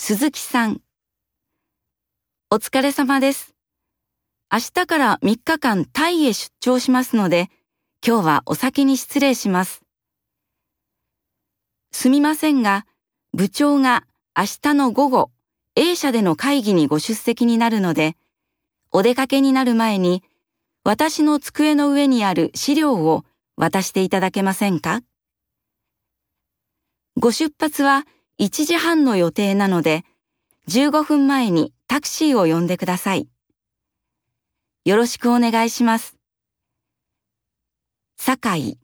鈴木さん。お疲れ様です。明日から3日間タイへ出張しますので、今日はお先に失礼します。すみませんが、部長が明日の午後、A 社での会議にご出席になるので、お出かけになる前に、私の机の上にある資料を渡していただけませんか？ご出発は1時半の予定なので、15分前にタクシーを呼んでください。よろしくお願いします。酒井